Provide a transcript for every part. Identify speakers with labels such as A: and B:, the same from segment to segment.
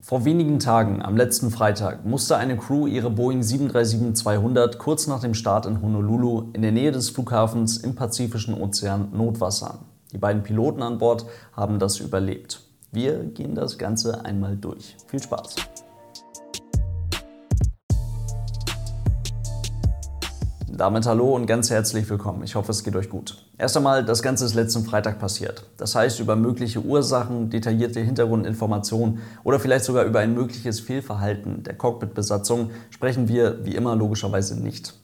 A: Vor wenigen Tagen, am letzten Freitag, musste eine Crew ihre Boeing 737-200 kurz nach dem Start in Honolulu in der Nähe des Flughafens im Pazifischen Ozean notwassern. Die beiden Piloten an Bord haben das überlebt. Wir gehen das Ganze einmal durch. Viel Spaß! Damit hallo und ganz herzlich willkommen. Ich hoffe, es geht euch gut. Erst einmal, das Ganze ist letzten Freitag passiert. Das heißt, über mögliche Ursachen, detaillierte Hintergrundinformationen oder vielleicht sogar über ein mögliches Fehlverhalten der Cockpit-Besatzung sprechen wir wie immer logischerweise nicht.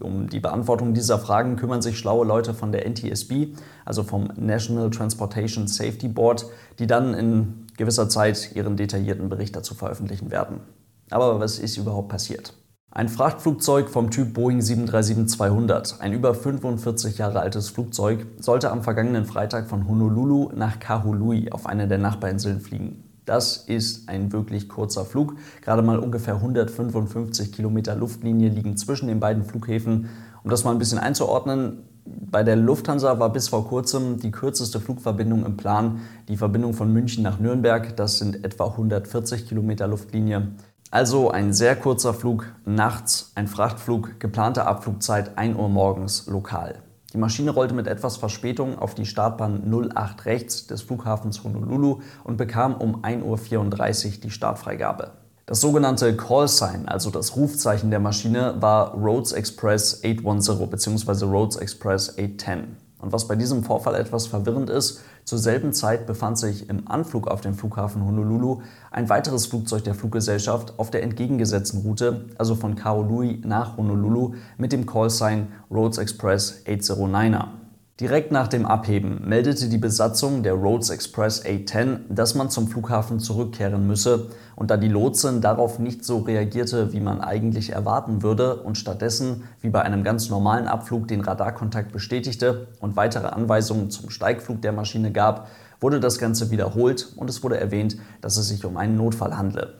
A: Um die Beantwortung dieser Fragen kümmern sich schlaue Leute von der NTSB, also vom National Transportation Safety Board, die dann in gewisser Zeit ihren detaillierten Bericht dazu veröffentlichen werden. Aber was ist überhaupt passiert? Ein Frachtflugzeug vom Typ Boeing 737-200, ein über 45 Jahre altes Flugzeug, sollte am vergangenen Freitag von Honolulu nach Kahului auf eine der Nachbarinseln fliegen. Das ist ein wirklich kurzer Flug. Gerade mal ungefähr 155 Kilometer Luftlinie liegen zwischen den beiden Flughäfen. Um das mal ein bisschen einzuordnen, bei der Lufthansa war bis vor kurzem die kürzeste Flugverbindung im Plan die Verbindung von München nach Nürnberg. Das sind etwa 140 Kilometer Luftlinie. Also ein sehr kurzer Flug nachts, ein Frachtflug, geplante Abflugzeit 1 Uhr morgens lokal. Die Maschine rollte mit etwas Verspätung auf die Startbahn 08 rechts des Flughafens Honolulu und bekam um 1.34 Uhr die Startfreigabe. Das sogenannte Call Sign, also das Rufzeichen der Maschine, war Rhodes Express 810 bzw. Rhodes Express 810. Und was bei diesem Vorfall etwas verwirrend ist, zur selben Zeit befand sich im Anflug auf den Flughafen Honolulu ein weiteres Flugzeug der Fluggesellschaft auf der entgegengesetzten Route, also von Kaolui nach Honolulu, mit dem Callsign Rhodes Express 809er. Direkt nach dem Abheben meldete die Besatzung der Rhodes Express A10, dass man zum Flughafen zurückkehren müsse, und da die Lotsin darauf nicht so reagierte, wie man eigentlich erwarten würde und stattdessen, wie bei einem ganz normalen Abflug, den Radarkontakt bestätigte und weitere Anweisungen zum Steigflug der Maschine gab, wurde das Ganze wiederholt und es wurde erwähnt, dass es sich um einen Notfall handle.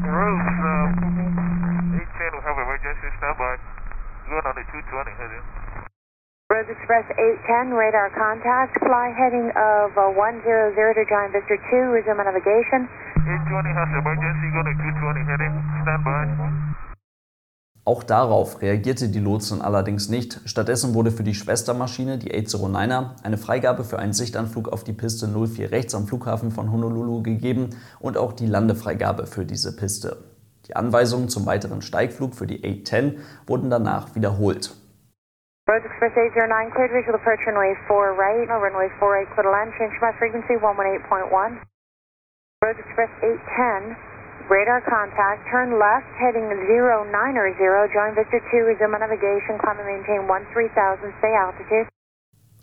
A: Rose, uh,
B: Rose Express 810, radar contact, fly heading of uh, 100 to Giant Victor 2, resume navigation. 820 has emergency, to 220 heading, standby.
A: Auch darauf reagierte die Lotsin allerdings nicht. Stattdessen wurde für die Schwestermaschine, die 809er, eine Freigabe für einen Sichtanflug auf die Piste 04 rechts am Flughafen von Honolulu gegeben und auch die Landefreigabe für diese Piste. Die Anweisungen zum weiteren Steigflug für die 810 wurden danach wiederholt.
B: Rhodes Express 809, cleared visual departure runway 4 right, no runway 48, clear to land, change my frequency 118.1. Rhodes Express 810, radar contact, turn left, heading 0900, join Victor 2, resume navigation, climb and maintain 13,000, stay altitude.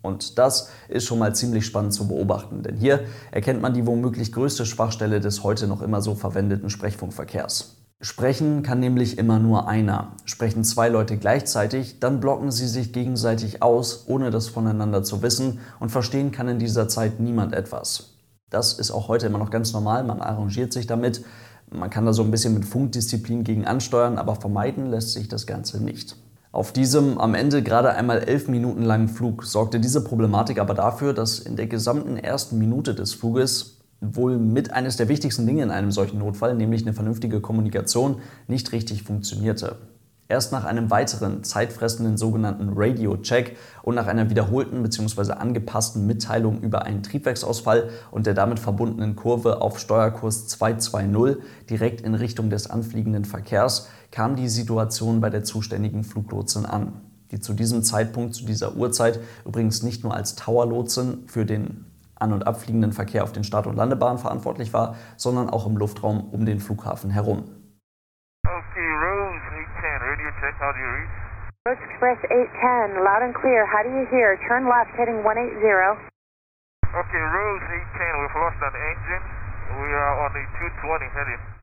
A: Und das ist schon mal ziemlich spannend zu beobachten, denn hier erkennt man die womöglich größte Schwachstelle des heute noch immer so verwendeten Sprechfunkverkehrs. Sprechen kann nämlich immer nur einer. Sprechen zwei Leute gleichzeitig, dann blocken sie sich gegenseitig aus, ohne das voneinander zu wissen, und verstehen kann in dieser Zeit niemand etwas. Das ist auch heute immer noch ganz normal, man arrangiert sich damit. Man kann da so ein bisschen mit Funkdisziplin gegen ansteuern, aber vermeiden lässt sich das Ganze nicht. Auf diesem am Ende gerade einmal elf Minuten langen Flug sorgte diese Problematik aber dafür, dass in der gesamten ersten Minute des Fluges wohl mit eines der wichtigsten Dinge in einem solchen Notfall, nämlich eine vernünftige Kommunikation, nicht richtig funktionierte. Erst nach einem weiteren zeitfressenden sogenannten Radio-Check und nach einer wiederholten bzw. angepassten Mitteilung über einen Triebwerksausfall und der damit verbundenen Kurve auf Steuerkurs 220 direkt in Richtung des anfliegenden Verkehrs kam die Situation bei der zuständigen Fluglotsin an, die zu diesem Zeitpunkt, zu dieser Uhrzeit übrigens nicht nur als Towerlotsin für den an- und abfliegenden Verkehr auf den Start- und Landebahnen verantwortlich war, sondern auch im Luftraum um den Flughafen herum.
B: Okay, Rose 810, radio check, how do you read? Express 810, loud and clear, how do you hear? Turn left, heading 180.
C: Okay, Rose 810, we've lost an engine. We are on the 220 heading.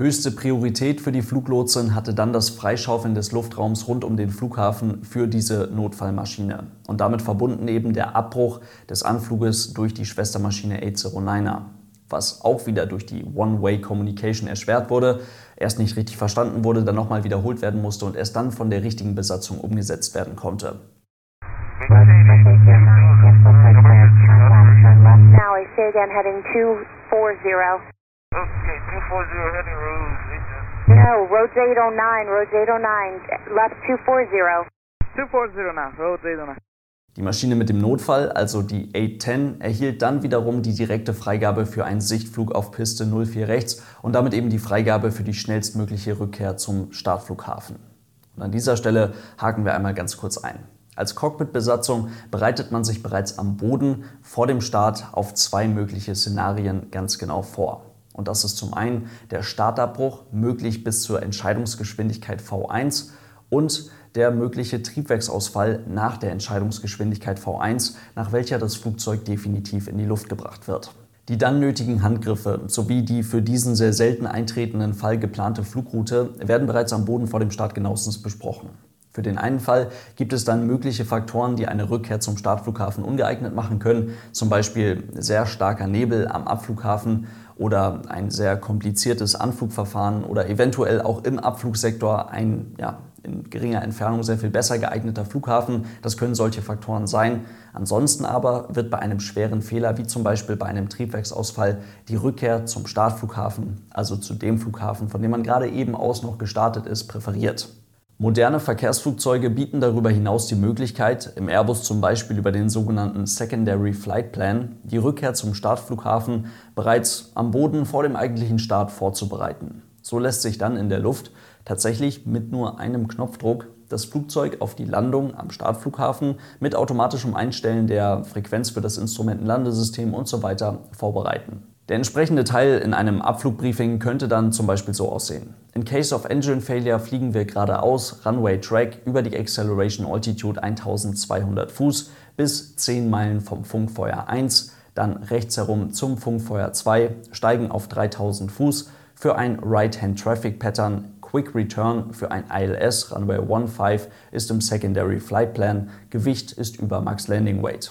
A: Höchste Priorität für die Fluglotsin hatte dann das Freischaufeln des Luftraums rund um den Flughafen für diese Notfallmaschine und damit verbunden eben der Abbruch des Anfluges durch die Schwestermaschine 809er, was auch wieder durch die One-Way-Communication erschwert wurde, erst nicht richtig verstanden wurde, dann nochmal wiederholt werden musste und erst dann von der richtigen Besatzung umgesetzt werden konnte.
B: Now I say again heading 240.
C: Okay, 240 heading Rose, agent.
B: No, roads 809, roads 809, left 240.
D: 240 now, road 809.
A: Die Maschine mit dem Notfall, also die A-10, erhielt dann wiederum die direkte Freigabe für einen Sichtflug auf Piste 04 rechts und damit eben die Freigabe für die schnellstmögliche Rückkehr zum Startflughafen. Und an dieser Stelle haken wir einmal ganz kurz ein. Als Cockpit-Besatzung bereitet man sich bereits am Boden vor dem Start auf zwei mögliche Szenarien ganz genau vor. Und das ist zum einen der Startabbruch, möglich bis zur Entscheidungsgeschwindigkeit V1 und der mögliche Triebwerksausfall nach der Entscheidungsgeschwindigkeit V1, nach welcher das Flugzeug definitiv in die Luft gebracht wird. Die dann nötigen Handgriffe sowie die für diesen sehr selten eintretenden Fall geplante Flugroute werden bereits am Boden vor dem Start genauestens besprochen. Für den einen Fall gibt es dann mögliche Faktoren, die eine Rückkehr zum Startflughafen ungeeignet machen können, zum Beispiel sehr starker Nebel am Abflughafen oder ein sehr kompliziertes Anflugverfahren oder eventuell auch im Abflugsektor ein ja, in geringer Entfernung sehr viel besser geeigneter Flughafen. Das können solche Faktoren sein. Ansonsten aber wird bei einem schweren Fehler, wie zum Beispiel bei einem Triebwerksausfall, die Rückkehr zum Startflughafen, also zu dem Flughafen, von dem man gerade eben aus noch gestartet ist, präferiert. Moderne Verkehrsflugzeuge bieten darüber hinaus die Möglichkeit, im Airbus zum Beispiel über den sogenannten Secondary Flight Plan, die Rückkehr zum Startflughafen bereits am Boden vor dem eigentlichen Start vorzubereiten. So lässt sich dann in der Luft tatsächlich mit nur einem Knopfdruck das Flugzeug auf die Landung am Startflughafen mit automatischem Einstellen der Frequenz für das Instrumentenlandesystem und so vorbereiten. Der entsprechende Teil in einem Abflugbriefing könnte dann zum Beispiel so aussehen. In case of engine failure fliegen wir geradeaus, Runway Track über die Acceleration Altitude 1200 Fuß bis 10 Meilen vom Funkfeuer 1, dann rechts herum zum Funkfeuer 2, steigen auf 3000 Fuß für ein Right-Hand Traffic Pattern Quick Return für ein ILS Runway 15 ist im Secondary Flight Plan. Gewicht ist über Max Landing Weight.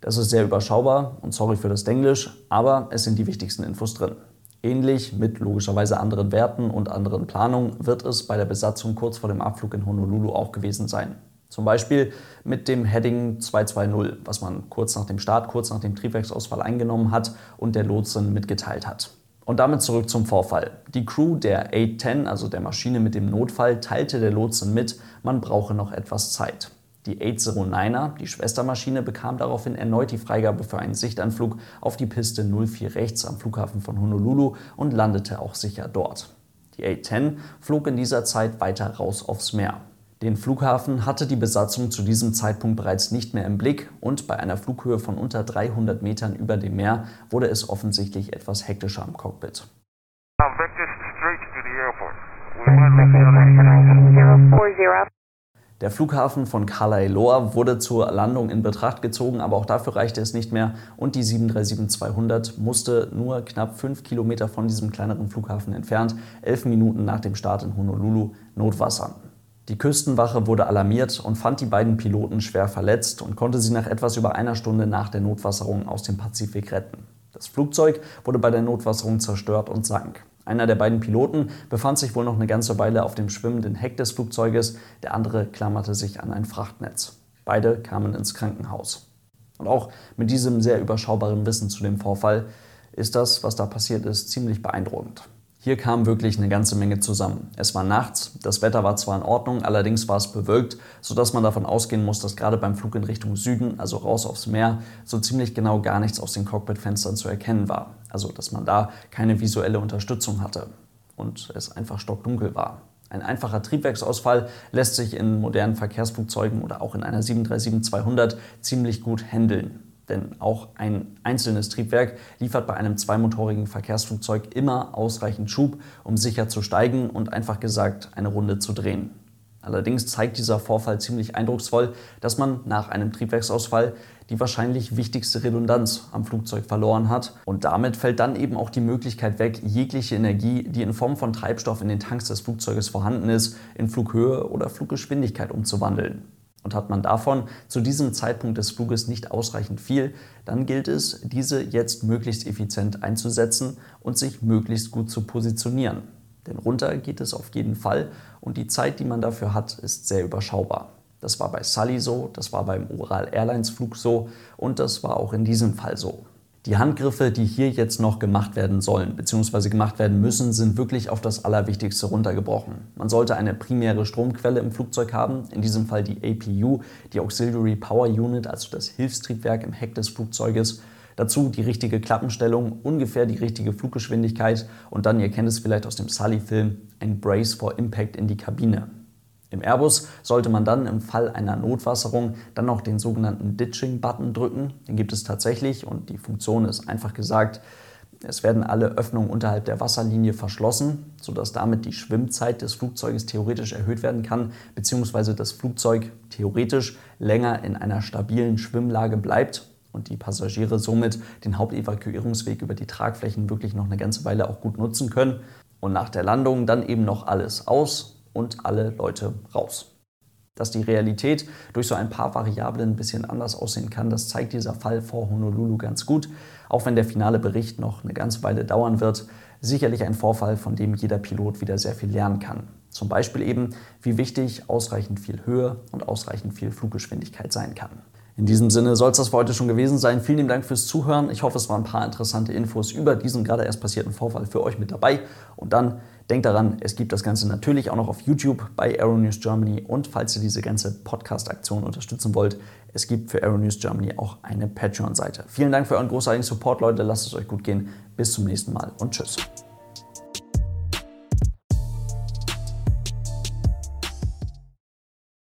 A: Das ist sehr überschaubar und sorry für das Englisch, aber es sind die wichtigsten Infos drin. Ähnlich mit logischerweise anderen Werten und anderen Planungen wird es bei der Besatzung kurz vor dem Abflug in Honolulu auch gewesen sein. Zum Beispiel mit dem Heading 220, was man kurz nach dem Start, kurz nach dem Triebwerksausfall eingenommen hat und der Lotsin mitgeteilt hat. Und damit zurück zum Vorfall. Die Crew der A-10, also der Maschine mit dem Notfall, teilte der Lotsin mit, man brauche noch etwas Zeit. Die 809er, die Schwestermaschine, bekam daraufhin erneut die Freigabe für einen Sichtanflug auf die Piste 04 rechts am Flughafen von Honolulu und landete auch sicher dort. Die A-10 flog in dieser Zeit weiter raus aufs Meer. Den Flughafen hatte die Besatzung zu diesem Zeitpunkt bereits nicht mehr im Blick und bei einer Flughöhe von unter 300 Metern über dem Meer wurde es offensichtlich etwas hektischer am Cockpit. Der Flughafen von Kalaeloa wurde zur Landung in Betracht gezogen, aber auch dafür reichte es nicht mehr und die 737-200 musste nur knapp fünf Kilometer von diesem kleineren Flughafen entfernt, elf Minuten nach dem Start in Honolulu, notwassern. Die Küstenwache wurde alarmiert und fand die beiden Piloten schwer verletzt und konnte sie nach etwas über einer Stunde nach der Notwasserung aus dem Pazifik retten. Das Flugzeug wurde bei der Notwasserung zerstört und sank. Einer der beiden Piloten befand sich wohl noch eine ganze Weile auf dem schwimmenden Heck des Flugzeuges, der andere klammerte sich an ein Frachtnetz. Beide kamen ins Krankenhaus. Und auch mit diesem sehr überschaubaren Wissen zu dem Vorfall ist das, was da passiert ist, ziemlich beeindruckend. Hier kam wirklich eine ganze Menge zusammen. Es war nachts, das Wetter war zwar in Ordnung, allerdings war es bewölkt, sodass man davon ausgehen muss, dass gerade beim Flug in Richtung Süden, also raus aufs Meer, so ziemlich genau gar nichts aus den Cockpitfenstern zu erkennen war. Also dass man da keine visuelle Unterstützung hatte und es einfach stockdunkel war. Ein einfacher Triebwerksausfall lässt sich in modernen Verkehrsflugzeugen oder auch in einer 737-200 ziemlich gut handeln. Denn auch ein einzelnes Triebwerk liefert bei einem zweimotorigen Verkehrsflugzeug immer ausreichend Schub, um sicher zu steigen und einfach gesagt eine Runde zu drehen. Allerdings zeigt dieser Vorfall ziemlich eindrucksvoll, dass man nach einem Triebwerksausfall die wahrscheinlich wichtigste Redundanz am Flugzeug verloren hat. Und damit fällt dann eben auch die Möglichkeit weg, jegliche Energie, die in Form von Treibstoff in den Tanks des Flugzeuges vorhanden ist, in Flughöhe oder Fluggeschwindigkeit umzuwandeln. Und hat man davon zu diesem Zeitpunkt des Fluges nicht ausreichend viel, dann gilt es, diese jetzt möglichst effizient einzusetzen und sich möglichst gut zu positionieren. Denn runter geht es auf jeden Fall und die Zeit, die man dafür hat, ist sehr überschaubar. Das war bei Sully so, das war beim Ural Airlines Flug so und das war auch in diesem Fall so. Die Handgriffe, die hier jetzt noch gemacht werden sollen bzw. gemacht werden müssen, sind wirklich auf das Allerwichtigste runtergebrochen. Man sollte eine primäre Stromquelle im Flugzeug haben, in diesem Fall die APU, die Auxiliary Power Unit, also das Hilfstriebwerk im Heck des Flugzeuges. Dazu die richtige Klappenstellung, ungefähr die richtige Fluggeschwindigkeit und dann, ihr kennt es vielleicht aus dem Sully-Film, ein Brace for Impact in die Kabine. Im Airbus sollte man dann im Fall einer Notwasserung dann noch den sogenannten Ditching-Button drücken. Den gibt es tatsächlich und die Funktion ist einfach gesagt, es werden alle Öffnungen unterhalb der Wasserlinie verschlossen, sodass damit die Schwimmzeit des Flugzeuges theoretisch erhöht werden kann, beziehungsweise das Flugzeug theoretisch länger in einer stabilen Schwimmlage bleibt und die Passagiere somit den Hauptevakuierungsweg über die Tragflächen wirklich noch eine ganze Weile auch gut nutzen können. Und nach der Landung dann eben noch alles aus, und alle Leute raus. Dass die Realität durch so ein paar Variablen ein bisschen anders aussehen kann, das zeigt dieser Fall vor Honolulu ganz gut. Auch wenn der finale Bericht noch eine ganze Weile dauern wird, sicherlich ein Vorfall, von dem jeder Pilot wieder sehr viel lernen kann. Zum Beispiel eben, wie wichtig ausreichend viel Höhe und ausreichend viel Fluggeschwindigkeit sein kann. In diesem Sinne soll es das für heute schon gewesen sein. Vielen Dank fürs Zuhören. Ich hoffe, es waren ein paar interessante Infos über diesen gerade erst passierten Vorfall für euch mit dabei. Und dann denkt daran, es gibt das Ganze natürlich auch noch auf YouTube bei Aeronews Germany. Und falls ihr diese ganze Podcast-Aktion unterstützen wollt, es gibt für Aeronews Germany auch eine Patreon-Seite. Vielen Dank für euren großartigen Support, Leute. Lasst es euch gut gehen. Bis zum nächsten Mal und tschüss.